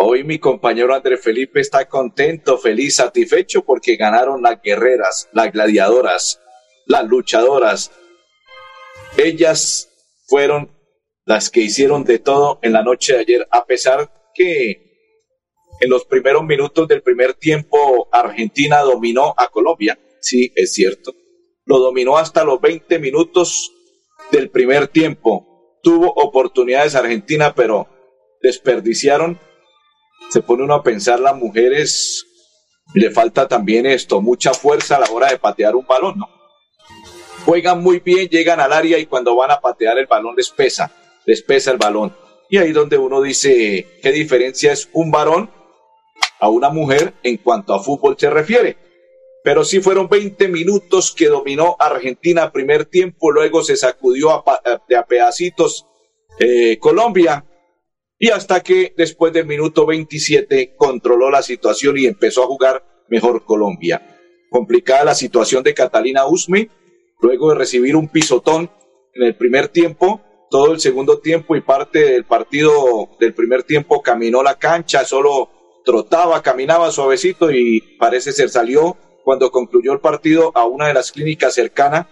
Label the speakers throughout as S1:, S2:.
S1: Hoy mi compañero André Felipe está contento, feliz, satisfecho porque ganaron las guerreras, las gladiadoras, las luchadoras. Ellas fueron las que hicieron de todo en la noche de ayer, a pesar que en los primeros minutos del primer tiempo Argentina dominó a Colombia. Sí, es cierto. Lo dominó hasta los 20 minutos del primer tiempo. Tuvo oportunidades Argentina, pero desperdiciaron se pone uno a pensar, las mujeres le falta también esto, mucha fuerza a la hora de patear un balón, ¿no? Juegan muy bien, llegan al área y cuando van a patear el balón les pesa, les pesa el balón. Y ahí donde uno dice, ¿qué diferencia es un varón a una mujer en cuanto a fútbol se refiere? Pero sí fueron 20 minutos que dominó Argentina primer tiempo, luego se sacudió a, de a pedacitos eh, Colombia y hasta que después del minuto 27 controló la situación y empezó a jugar mejor Colombia. Complicada la situación de Catalina Usme, luego de recibir un pisotón en el primer tiempo, todo el segundo tiempo y parte del partido del primer tiempo caminó la cancha, solo trotaba, caminaba suavecito y parece ser salió cuando concluyó el partido a una de las clínicas cercanas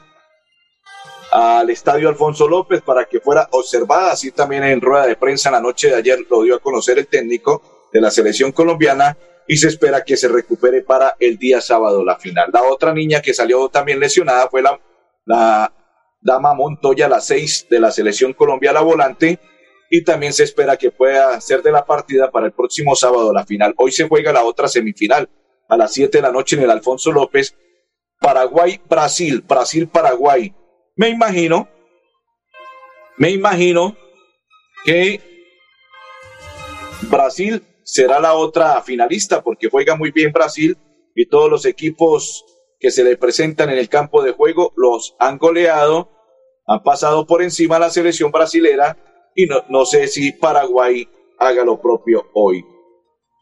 S1: al estadio Alfonso López para que fuera observada. Así también en rueda de prensa la noche de ayer lo dio a conocer el técnico de la selección colombiana y se espera que se recupere para el día sábado la final. La otra niña que salió también lesionada fue la, la dama Montoya, la seis de la selección colombiana volante, y también se espera que pueda ser de la partida para el próximo sábado la final. Hoy se juega la otra semifinal a las 7 de la noche en el Alfonso López. Paraguay, Brasil, Brasil, Paraguay. Me imagino, me imagino que Brasil será la otra finalista porque juega muy bien Brasil y todos los equipos que se le presentan en el campo de juego los han goleado, han pasado por encima a la selección brasilera y no, no sé si Paraguay haga lo propio hoy.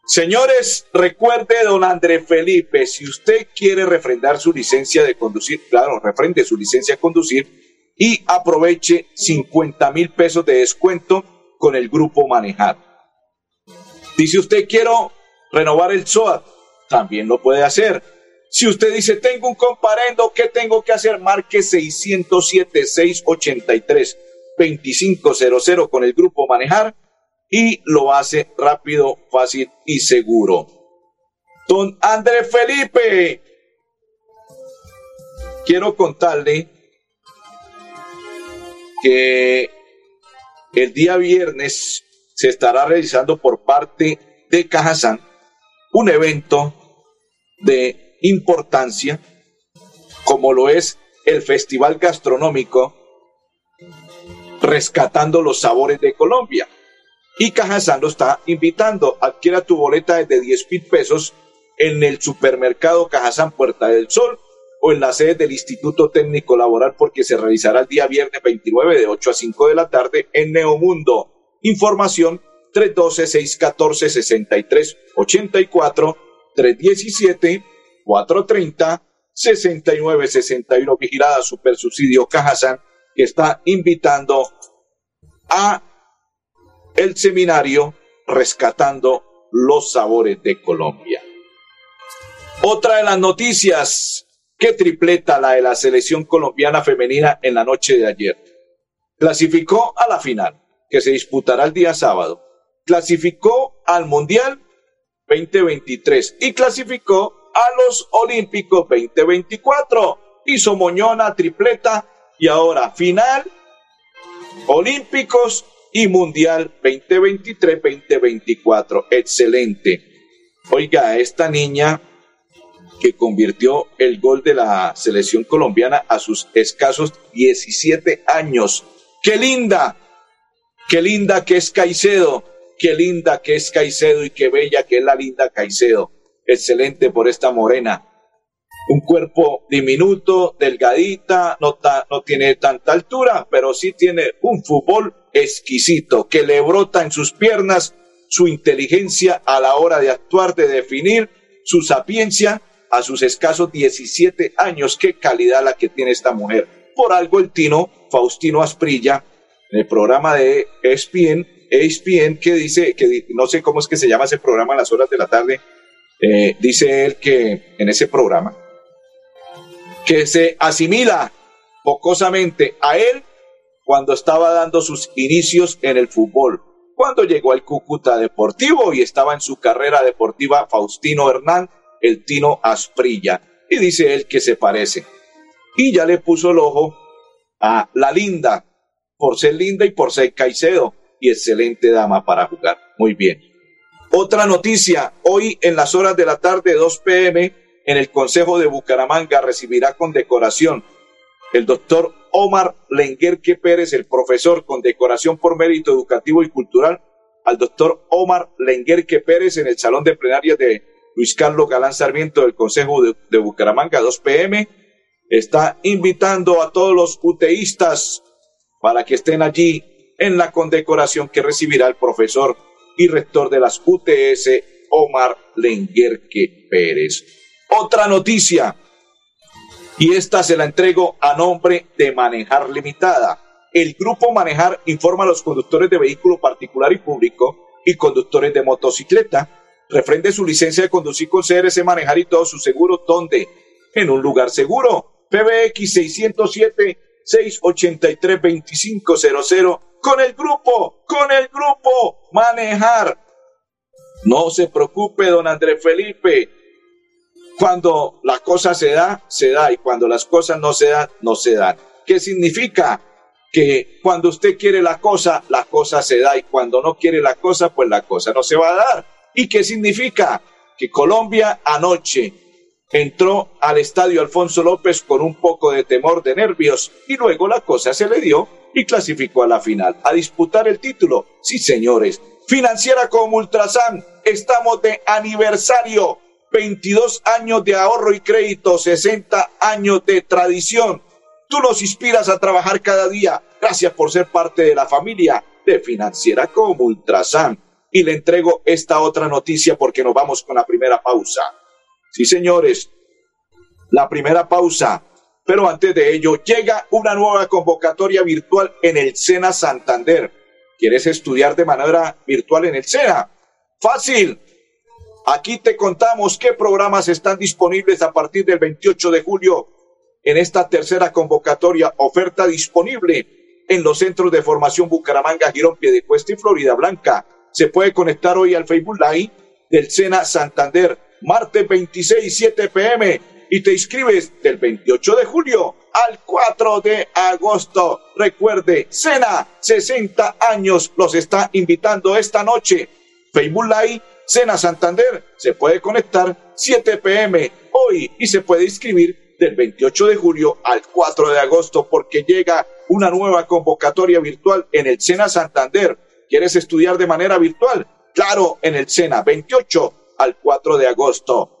S1: Señores, recuerde, don André Felipe, si usted quiere refrendar su licencia de conducir, claro, refrende su licencia de conducir y aproveche 50 mil pesos de descuento con el grupo Manejar. Dice usted, quiero renovar el SOAT, también lo puede hacer. Si usted dice, tengo un comparendo, ¿qué tengo que hacer? Marque 607-683-2500 con el grupo Manejar y lo hace rápido, fácil y seguro. Don André Felipe, quiero contarle que el día viernes se estará realizando por parte de Cajazán un evento de importancia como lo es el Festival Gastronómico Rescatando los Sabores de Colombia y Cajazán lo está invitando. Adquiera tu boleta desde 10 mil pesos en el supermercado Cajazán Puerta del Sol o en la sede del Instituto Técnico Laboral porque se realizará el día viernes 29 de 8 a 5 de la tarde en Neomundo. Información 312-614-6384, 317-430-6961. Vigilada Super Subsidio Cajazán que está invitando a el seminario Rescatando los Sabores de Colombia. Otra de las noticias, que tripleta la de la selección colombiana femenina en la noche de ayer. Clasificó a la final, que se disputará el día sábado. Clasificó al Mundial 2023 y clasificó a los Olímpicos 2024. Hizo Moñona tripleta y ahora final, Olímpicos y Mundial 2023-2024. Excelente. Oiga, esta niña que convirtió el gol de la selección colombiana a sus escasos 17 años. ¡Qué linda! ¡Qué linda que es Caicedo! ¡Qué linda que es Caicedo y qué bella que es la linda Caicedo! Excelente por esta morena. Un cuerpo diminuto, delgadita, no, no tiene tanta altura, pero sí tiene un fútbol exquisito que le brota en sus piernas su inteligencia a la hora de actuar, de definir, su sapiencia a sus escasos 17 años. Qué calidad la que tiene esta mujer. Por algo el Tino Faustino Asprilla, en el programa de ESPN, ESPN que dice, que no sé cómo es que se llama ese programa a las horas de la tarde, eh, dice él que en ese programa, que se asimila pocosamente a él cuando estaba dando sus inicios en el fútbol. Cuando llegó al Cúcuta Deportivo y estaba en su carrera deportiva Faustino Hernán, el Tino Asprilla. Y dice él que se parece. Y ya le puso el ojo a la linda, por ser linda y por ser Caicedo. Y excelente dama para jugar. Muy bien. Otra noticia, hoy en las horas de la tarde, 2 pm, en el Consejo de Bucaramanga recibirá con decoración el doctor Omar Lenguerque Pérez, el profesor con decoración por mérito educativo y cultural, al doctor Omar Lenguerque Pérez en el Salón de Plenarias de Luis Carlos Galán Sarmiento del Consejo de, de Bucaramanga, 2 pm. Está invitando a todos los uteístas para que estén allí en la condecoración que recibirá el profesor y rector de las UTS, Omar Lenguerque Pérez. Otra noticia, y esta se la entrego a nombre de Manejar Limitada. El grupo Manejar informa a los conductores de vehículo particular y público y conductores de motocicleta. Refrende su licencia de conducir con CRC Manejar y todo su seguro. ¿Dónde? En un lugar seguro. PBX 607 683 2500 con el grupo, con el grupo Manejar. No se preocupe, don Andrés Felipe cuando la cosa se da, se da, y cuando las cosas no se dan, no se dan. ¿Qué significa? Que cuando usted quiere la cosa, la cosa se da, y cuando no quiere la cosa, pues la cosa no se va a dar. ¿Y qué significa? Que Colombia anoche entró al estadio Alfonso López con un poco de temor, de nervios, y luego la cosa se le dio y clasificó a la final, a disputar el título. Sí, señores. Financiera como Ultrasan, estamos de aniversario 22 años de ahorro y crédito, 60 años de tradición. Tú nos inspiras a trabajar cada día. Gracias por ser parte de la familia de Financiera como Ultrasan. Y le entrego esta otra noticia porque nos vamos con la primera pausa. Sí, señores, la primera pausa. Pero antes de ello, llega una nueva convocatoria virtual en el SENA Santander. ¿Quieres estudiar de manera virtual en el SENA? Fácil Aquí te contamos qué programas están disponibles a partir del 28 de julio en esta tercera convocatoria, oferta disponible en los centros de formación Bucaramanga, Girón, Piedecuesta y Florida Blanca. Se puede conectar hoy al Facebook Live del Sena Santander, martes 26, 7 pm, y te inscribes del 28 de julio al 4 de agosto. Recuerde, Sena, 60 años, los está invitando esta noche. Facebook Live Cena Santander se puede conectar 7 pm hoy y se puede inscribir del 28 de julio al 4 de agosto porque llega una nueva convocatoria virtual en el Sena Santander. ¿Quieres estudiar de manera virtual? Claro, en el Sena 28 al 4 de agosto.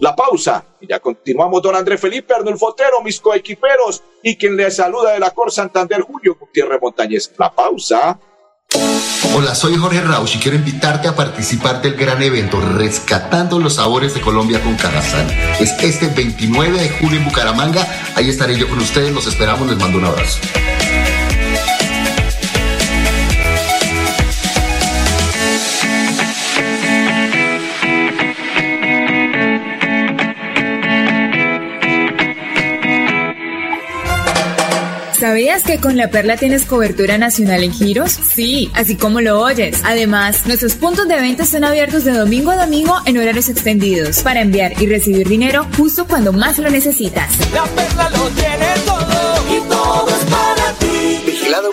S1: La pausa y ya continuamos don Andrés Felipe Arnulfo Fotero, mis coequiperos y quien le saluda de la Cor Santander Julio Gutiérrez Montañez. La pausa.
S2: Hola, soy Jorge Rausch y quiero invitarte a participar del gran evento Rescatando los Sabores de Colombia con Cajazán. Es este 29 de julio en Bucaramanga. Ahí estaré yo con ustedes. Los esperamos. Les mando un abrazo.
S3: ¿Sabías que con La Perla tienes cobertura nacional en giros? Sí, así como lo oyes. Además, nuestros puntos de venta están abiertos de domingo a domingo en horarios extendidos para enviar y recibir dinero justo cuando más lo necesitas.
S4: La Perla lo tiene todo y todo es para ti.
S5: Vigilado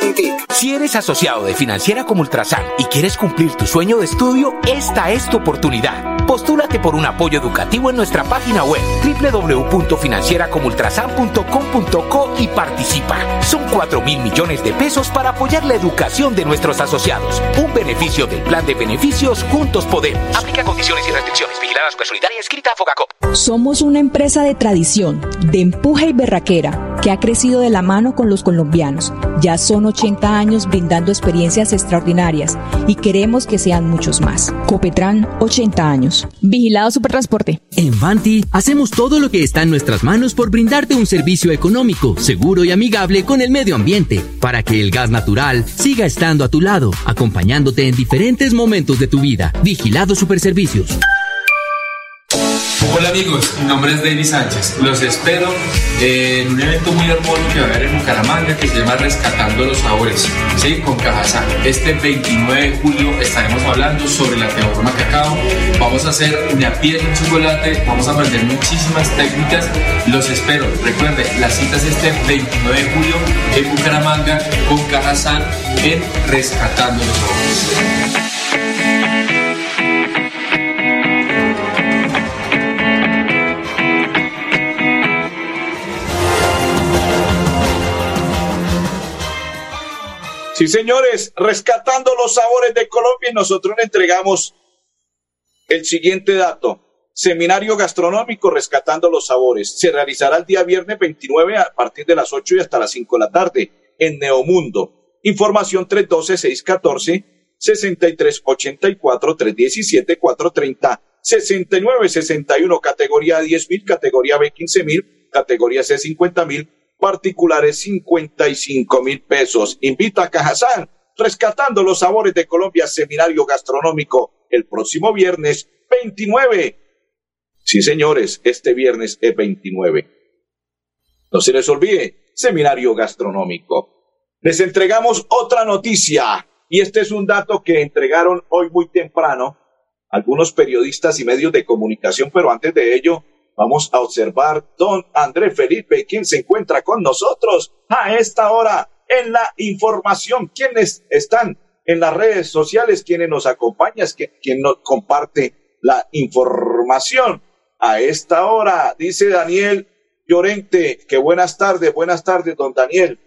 S5: Si eres asociado de Financiera como Ultrasan y quieres cumplir tu sueño de estudio, esta es tu oportunidad. Postúlate por un apoyo educativo en nuestra página web www.financieracomultrasan.com.co y participa. Son 4 mil millones de pesos para apoyar la educación de nuestros asociados. Un beneficio del plan de beneficios Juntos Podemos. Aplica condiciones y restricciones. Vigilada Solidaria escrita a Fogacop.
S6: Somos una empresa de tradición, de empuje y berraquera, que ha crecido de la mano con los colombianos. Ya son 80 años brindando experiencias extraordinarias y queremos que sean muchos más. Copetran, 80 años. Vigilado Supertransporte.
S7: En Vanti hacemos todo lo que está en nuestras manos por brindarte un servicio económico, seguro y amigable con el medio ambiente, para que el gas natural siga estando a tu lado, acompañándote en diferentes momentos de tu vida. Vigilado Superservicios.
S8: Hola amigos, mi nombre es David Sánchez. Los espero en un evento muy hermoso que va a haber en Bucaramanga que se llama Rescatando los Sabores, ¿sí? con Cajazán. Este 29 de julio estaremos hablando sobre la teorema cacao. Vamos a hacer una piel en chocolate, vamos a aprender muchísimas técnicas. Los espero. Recuerden, la cita es este 29 de julio en Bucaramanga con Cajazán en Rescatando los Sabores.
S1: Sí, señores, rescatando los sabores de Colombia nosotros le entregamos el siguiente dato. Seminario gastronómico Rescatando los Sabores. Se realizará el día viernes 29 a partir de las 8 y hasta las 5 de la tarde en Neomundo. Información 312-614-6384-317-430-6961, categoría 10.000, categoría B 15.000, categoría C 50.000 particulares 55 mil pesos. Invita a Cajazán, rescatando los sabores de Colombia, seminario gastronómico el próximo viernes 29. Sí, señores, este viernes es 29. No se les olvide, seminario gastronómico. Les entregamos otra noticia y este es un dato que entregaron hoy muy temprano algunos periodistas y medios de comunicación, pero antes de ello, Vamos a observar don André Felipe, quien se encuentra con nosotros a esta hora en la información. ¿Quiénes están en las redes sociales? ¿Quiénes nos acompañan? ¿Quién nos comparte la información? A esta hora, dice Daniel Llorente, que buenas tardes, buenas tardes, don Daniel.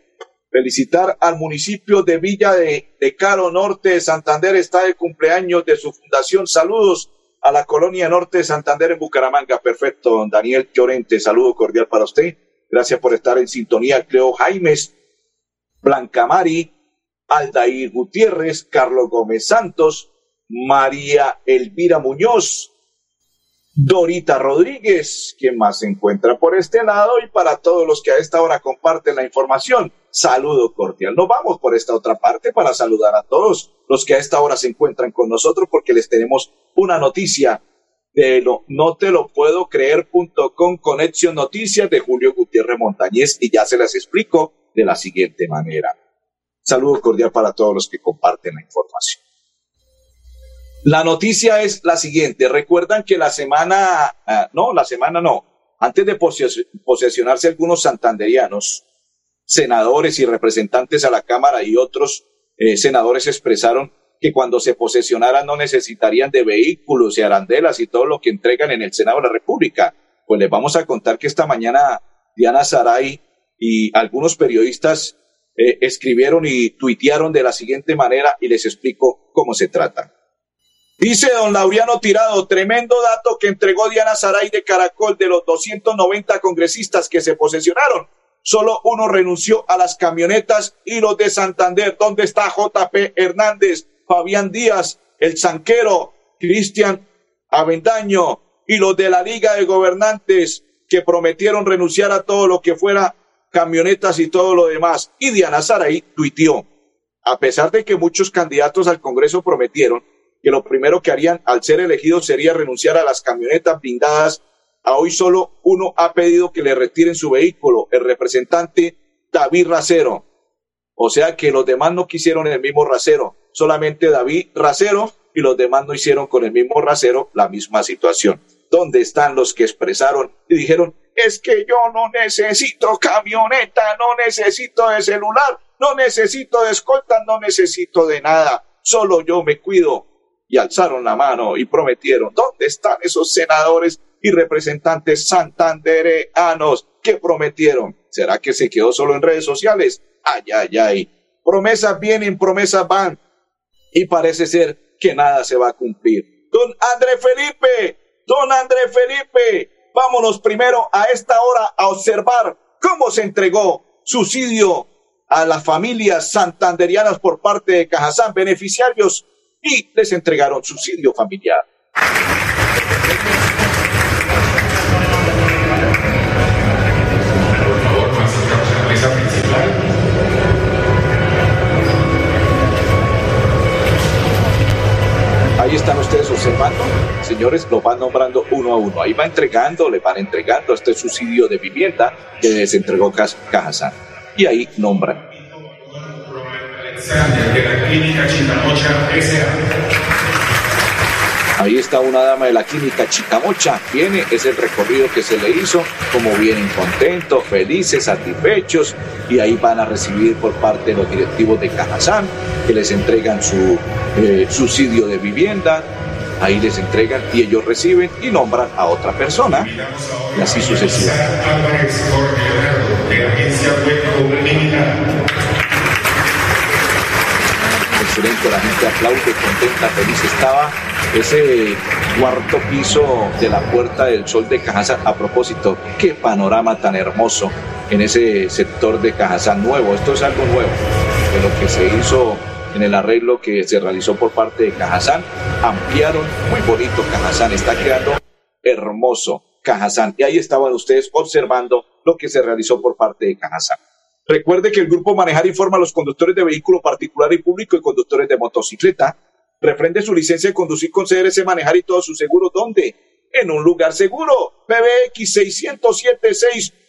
S1: Felicitar al municipio de Villa de, de Caro Norte de Santander, está de cumpleaños de su fundación. Saludos a la colonia norte de Santander en Bucaramanga. Perfecto, don Daniel Llorente, saludo cordial para usted. Gracias por estar en sintonía. Cleo Jaimes, Blanca Mari, Aldair Gutiérrez, Carlos Gómez Santos, María Elvira Muñoz, Dorita Rodríguez, quien más se encuentra por este lado, y para todos los que a esta hora comparten la información, saludo cordial. Nos vamos por esta otra parte para saludar a todos los que a esta hora se encuentran con nosotros porque les tenemos una noticia de no te lo puedo creer.com conexión noticias de Julio Gutiérrez Montañez y ya se las explico de la siguiente manera. Saludo cordial para todos los que comparten la información. La noticia es la siguiente. Recuerdan que la semana, ah, no, la semana no, antes de posesionarse algunos santanderianos, senadores y representantes a la Cámara y otros eh, senadores expresaron que cuando se posesionaran no necesitarían de vehículos y arandelas y todo lo que entregan en el Senado de la República. Pues les vamos a contar que esta mañana Diana Saray y algunos periodistas eh, escribieron y tuitearon de la siguiente manera y les explico cómo se trata. Dice don Laureano Tirado, tremendo dato que entregó Diana Saray de Caracol de los 290 congresistas que se posesionaron. Solo uno renunció a las camionetas y los de Santander. ¿Dónde está JP Hernández, Fabián Díaz, el Sanquero, Cristian Avendaño y los de la Liga de Gobernantes que prometieron renunciar a todo lo que fuera camionetas y todo lo demás? Y Diana Saray tuiteó, a pesar de que muchos candidatos al Congreso prometieron que lo primero que harían al ser elegidos sería renunciar a las camionetas blindadas. Hoy solo uno ha pedido que le retiren su vehículo, el representante David Racero. O sea que los demás no quisieron el mismo Racero, solamente David Racero y los demás no hicieron con el mismo Racero la misma situación. ¿Dónde están los que expresaron y dijeron, es que yo no necesito camioneta, no necesito de celular, no necesito de escolta, no necesito de nada, solo yo me cuido, y alzaron la mano y prometieron. ¿Dónde están esos senadores y representantes santandereanos que prometieron? ¿Será que se quedó solo en redes sociales? Ay, ay, ay. Promesas vienen, promesas van. Y parece ser que nada se va a cumplir. Don André Felipe, Don André Felipe, vámonos primero a esta hora a observar cómo se entregó subsidio a las familias santanderianas por parte de Cajazán, beneficiarios, y les entregaron subsidio familiar. Ahí están ustedes observando, señores, lo van nombrando uno a uno. Ahí va entregando, le van entregando este subsidio de vivienda que les entregó Cajazán. Y ahí nombran. Ahí está una dama de la clínica Chicamocha. Viene, es el recorrido que se le hizo, como vienen contentos, felices, satisfechos, y ahí van a recibir por parte de los directivos de Cajazán, que les entregan su eh, subsidio de vivienda, ahí les entregan y ellos reciben y nombran a otra persona, y así sucesivamente. Excelente, la gente aplaude, contenta, feliz estaba ese cuarto piso de la Puerta del Sol de Cajazán. A propósito, qué panorama tan hermoso en ese sector de Cajazán nuevo. Esto es algo nuevo de lo que se hizo en el arreglo que se realizó por parte de Cajazán. Ampliaron, muy bonito Cajazán, está quedando hermoso Cajazán. Y ahí estaban ustedes observando lo que se realizó por parte de Cajazán. Recuerde que el grupo Manejar informa a los conductores de vehículo particular y público y conductores de motocicleta refrende su licencia de conducir con CRC Manejar y todo su seguro. ¿Dónde? En un lugar seguro. PBX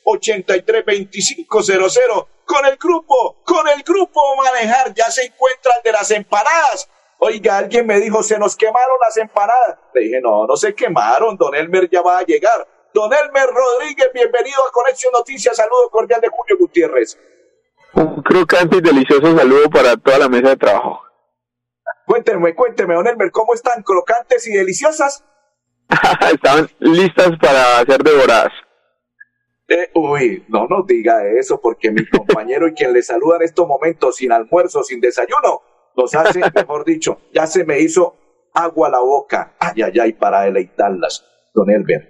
S1: 607-683-2500. Con el grupo, con el grupo Manejar. Ya se encuentra el de las empanadas. Oiga, alguien me dijo, se nos quemaron las empanadas. Le dije, no, no se quemaron. Don Elmer ya va a llegar. Don Elmer Rodríguez, bienvenido a Conexión Noticias. Saludo cordial de Julio Gutiérrez.
S9: Un crocante y delicioso saludo para toda la mesa de trabajo.
S1: Cuénteme, cuénteme, don Elmer, ¿cómo están? ¿Crocantes y deliciosas?
S9: Estaban listas para ser devoradas.
S1: Eh, uy, no nos diga eso, porque mi compañero y quien le saluda en estos momentos sin almuerzo, sin desayuno, nos hace, mejor dicho, ya se me hizo agua a la boca. Ay, ay, ay, para deleitarlas, don Elmer.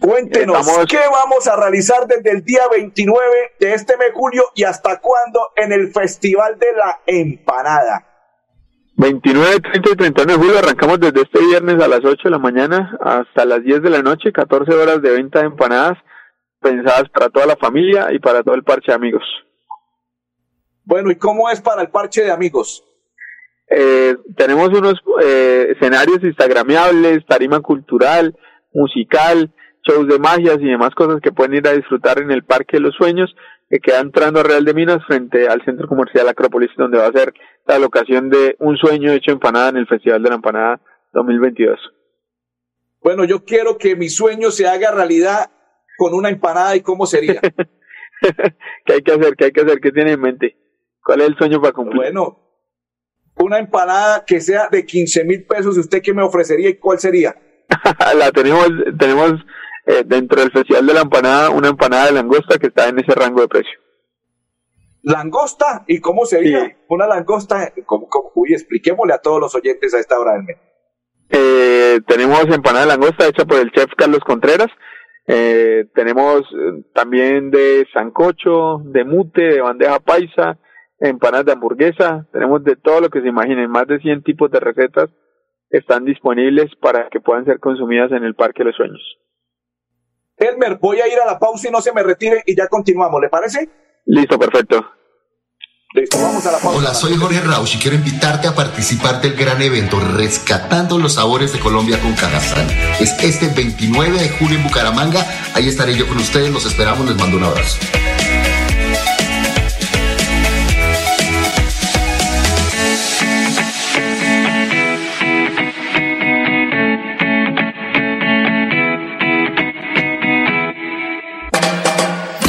S1: Cuéntenos, ¿qué vamos a realizar desde el día 29 de este mes julio y hasta cuándo en el Festival de la Empanada?
S9: 29, 30 y 31 de julio arrancamos desde este viernes a las 8 de la mañana hasta las 10 de la noche, 14 horas de venta de empanadas pensadas para toda la familia y para todo el parche de amigos.
S1: Bueno, ¿y cómo es para el parche de amigos?
S9: Eh, tenemos unos eh, escenarios instagramiables, tarima cultural, musical, shows de magias y demás cosas que pueden ir a disfrutar en el Parque de los Sueños, que queda entrando a Real de Minas frente al Centro Comercial Acrópolis, donde va a ser la locación de un sueño hecho empanada en el Festival de la Empanada 2022.
S1: Bueno, yo quiero que mi sueño se haga realidad con una empanada y cómo sería.
S9: ¿Qué hay que hacer? ¿Qué hay que hacer? ¿Qué tiene en mente? ¿Cuál es el sueño para cumplir?
S1: Bueno, una empanada que sea de 15 mil pesos, ¿usted qué me ofrecería y cuál sería?
S9: la tenemos, tenemos eh, dentro del Festival de la Empanada una empanada de langosta que está en ese rango de precio.
S1: ¿Langosta? ¿Y cómo sería? Una langosta, ¿cómo, Uy, expliquémosle a todos los oyentes a esta hora del mes.
S9: Eh, tenemos empanada de langosta hecha por el chef Carlos Contreras. Eh, tenemos eh, también de sancocho, de mute, de bandeja paisa, empanadas de hamburguesa. Tenemos de todo lo que se imaginen. Más de 100 tipos de recetas están disponibles para que puedan ser consumidas en el Parque de los Sueños.
S1: Elmer, voy a ir a la pausa y no se me retire y ya continuamos, ¿le parece?
S9: Listo, perfecto.
S1: Listo, vamos a la pausa.
S2: Hola, soy Jorge Rausch y quiero invitarte a participar del gran evento Rescatando los Sabores de Colombia con Cajazán. Es este 29 de julio en Bucaramanga. Ahí estaré yo con ustedes. Los esperamos. Les mando un abrazo.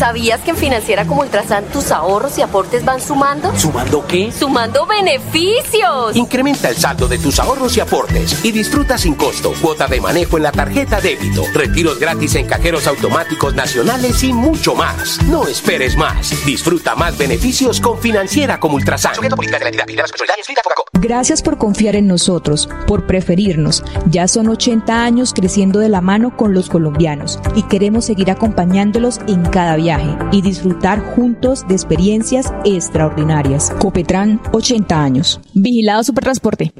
S10: ¿Sabías que en Financiera como Ultrasan tus ahorros y aportes van sumando?
S5: ¿Sumando qué?
S10: ¡Sumando beneficios!
S5: Incrementa el saldo de tus ahorros y aportes y disfruta sin costo cuota de manejo en la tarjeta débito, retiros gratis en cajeros automáticos nacionales y mucho más. No esperes más. Disfruta más beneficios con Financiera como Ultrasan.
S6: Gracias por confiar en nosotros, por preferirnos. Ya son 80 años creciendo de la mano con los colombianos y queremos seguir acompañándolos en cada viaje y disfrutar juntos de experiencias extraordinarias. Copetran, 80 años. Vigilado Supertransporte.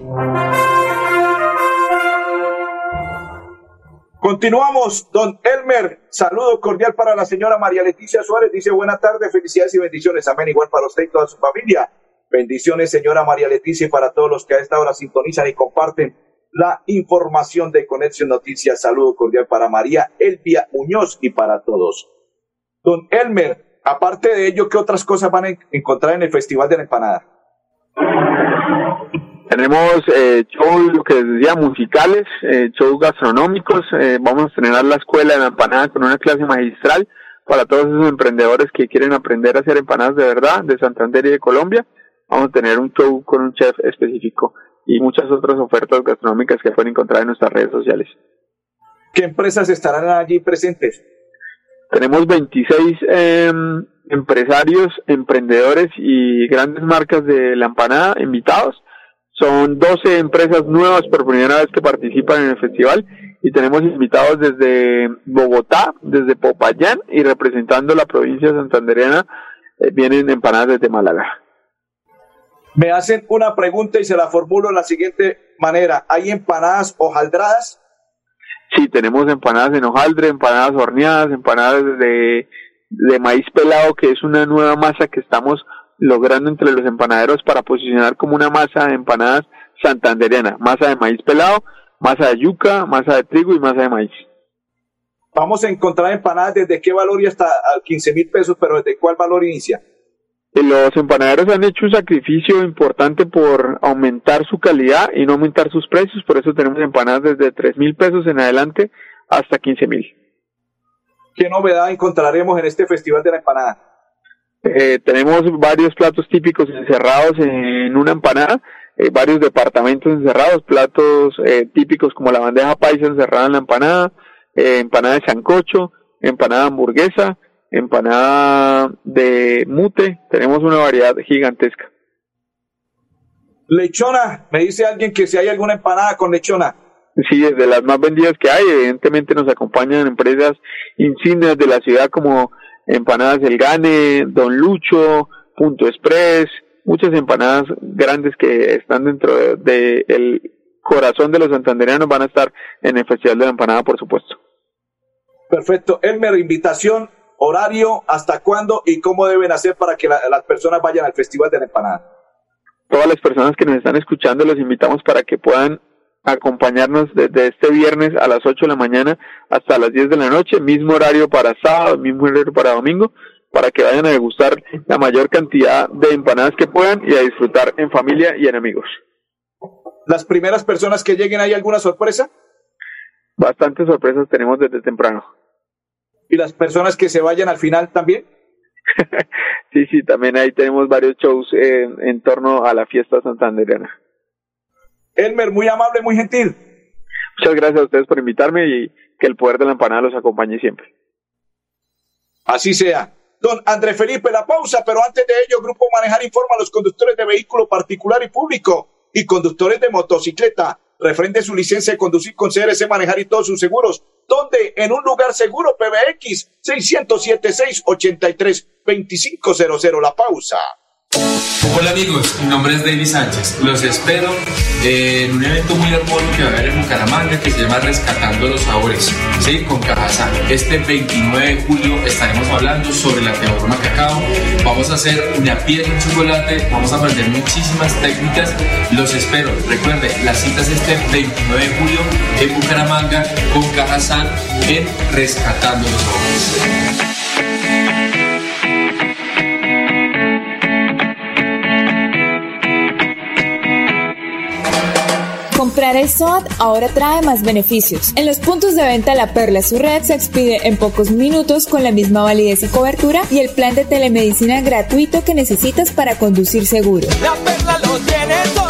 S1: Continuamos, don Elmer. Saludo cordial para la señora María Leticia Suárez. Dice buenas tardes, felicidades y bendiciones. Amén. Igual para usted y toda su familia. Bendiciones, señora María Leticia, y para todos los que a esta hora sintonizan y comparten la información de Conexión Noticias. Saludo cordial para María Elvia Muñoz y para todos. Don Elmer, aparte de ello, ¿qué otras cosas van a encontrar en el Festival de la Empanada?
S9: Tenemos eh, shows, lo que decía, musicales, eh, shows gastronómicos. Eh, vamos a estrenar la escuela de la empanada con una clase magistral para todos esos emprendedores que quieren aprender a hacer empanadas de verdad de Santander y de Colombia. Vamos a tener un show con un chef específico y muchas otras ofertas gastronómicas que pueden encontrar en nuestras redes sociales.
S1: ¿Qué empresas estarán allí presentes?
S9: Tenemos 26 em, empresarios, emprendedores y grandes marcas de la empanada invitados. Son 12 empresas nuevas por primera vez que participan en el festival y tenemos invitados desde Bogotá, desde Popayán y representando la provincia santandereana eh, vienen empanadas desde Málaga.
S1: Me hacen una pregunta y se la formulo de la siguiente manera. ¿Hay empanadas hojaldradas?
S9: Sí, tenemos empanadas en hojaldre, empanadas horneadas, empanadas de, de maíz pelado, que es una nueva masa que estamos logrando entre los empanaderos para posicionar como una masa de empanadas santandereana. Masa de maíz pelado, masa de yuca, masa de trigo y masa de maíz.
S1: Vamos a encontrar empanadas desde qué valor y hasta 15 mil pesos, pero desde cuál valor inicia.
S9: Los empanaderos han hecho un sacrificio importante por aumentar su calidad y no aumentar sus precios, por eso tenemos empanadas desde 3 mil pesos en adelante hasta 15 mil.
S1: ¿Qué novedad encontraremos en este Festival de la Empanada?
S9: Eh, tenemos varios platos típicos encerrados en una empanada, eh, varios departamentos encerrados, platos eh, típicos como la bandeja paisa encerrada en la empanada, empanada de sancocho, empanada hamburguesa, empanada de mute, tenemos una variedad gigantesca.
S1: Lechona, me dice alguien que si hay alguna empanada con lechona.
S9: Sí, es de las más vendidas que hay, evidentemente nos acompañan empresas insignias de la ciudad como Empanadas del Gane, Don Lucho, Punto Express, muchas empanadas grandes que están dentro del de, corazón de los santandereanos van a estar en el Festival de la Empanada, por supuesto.
S1: Perfecto. Elmer, invitación horario, hasta cuándo y cómo deben hacer para que las personas vayan al Festival de la Empanada.
S9: Todas las personas que nos están escuchando los invitamos para que puedan acompañarnos desde este viernes a las 8 de la mañana hasta las 10 de la noche, mismo horario para sábado, mismo horario para domingo, para que vayan a degustar la mayor cantidad de empanadas que puedan y a disfrutar en familia y en amigos.
S1: ¿Las primeras personas que lleguen hay alguna sorpresa?
S9: Bastantes sorpresas tenemos desde temprano
S1: y las personas que se vayan al final también?
S9: sí, sí, también ahí tenemos varios shows en torno a la fiesta santandereana.
S1: Elmer, muy amable, muy gentil.
S9: Muchas gracias a ustedes por invitarme y que el poder de la empanada los acompañe siempre.
S1: Así sea. Don André Felipe, la pausa, pero antes de ello, Grupo Manejar informa a los conductores de vehículo particular y público y conductores de motocicleta refrende su licencia de conducir con CRC Manejar y todos sus seguros donde en un lugar seguro PBX 607-683-2500. La pausa.
S8: Hola amigos, mi nombre es David Sánchez. Los espero en un evento muy hermoso que va a haber en Bucaramanga que se llama Rescatando los Sabores, ¿sí? con Cajazán. Este 29 de julio estaremos hablando sobre la teorema cacao. Vamos a hacer una piel en chocolate, vamos a aprender muchísimas técnicas. Los espero. Recuerden, la cita es este 29 de julio en Bucaramanga con Cajazán en Rescatando los Sabores.
S3: Comprar el SOAT ahora trae más beneficios. En los puntos de venta La Perla su red se expide en pocos minutos con la misma validez y cobertura y el plan de telemedicina gratuito que necesitas para conducir seguro.
S4: La Perla lo tiene todo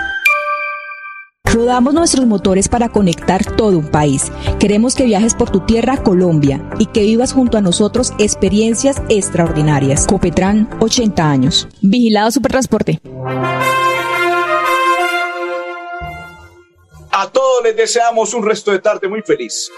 S6: Rodamos nuestros motores para conectar todo un país. Queremos que viajes por tu tierra, Colombia, y que vivas junto a nosotros experiencias extraordinarias. Copetran, 80 años. Vigilado Supertransporte.
S1: A todos les deseamos un resto de tarde muy feliz.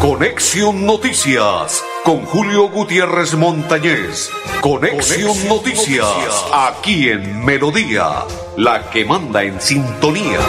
S11: Conexión Noticias con Julio Gutiérrez Montañez. Conexión, Noticias, aquí en Melodía, la que manda en sintonía.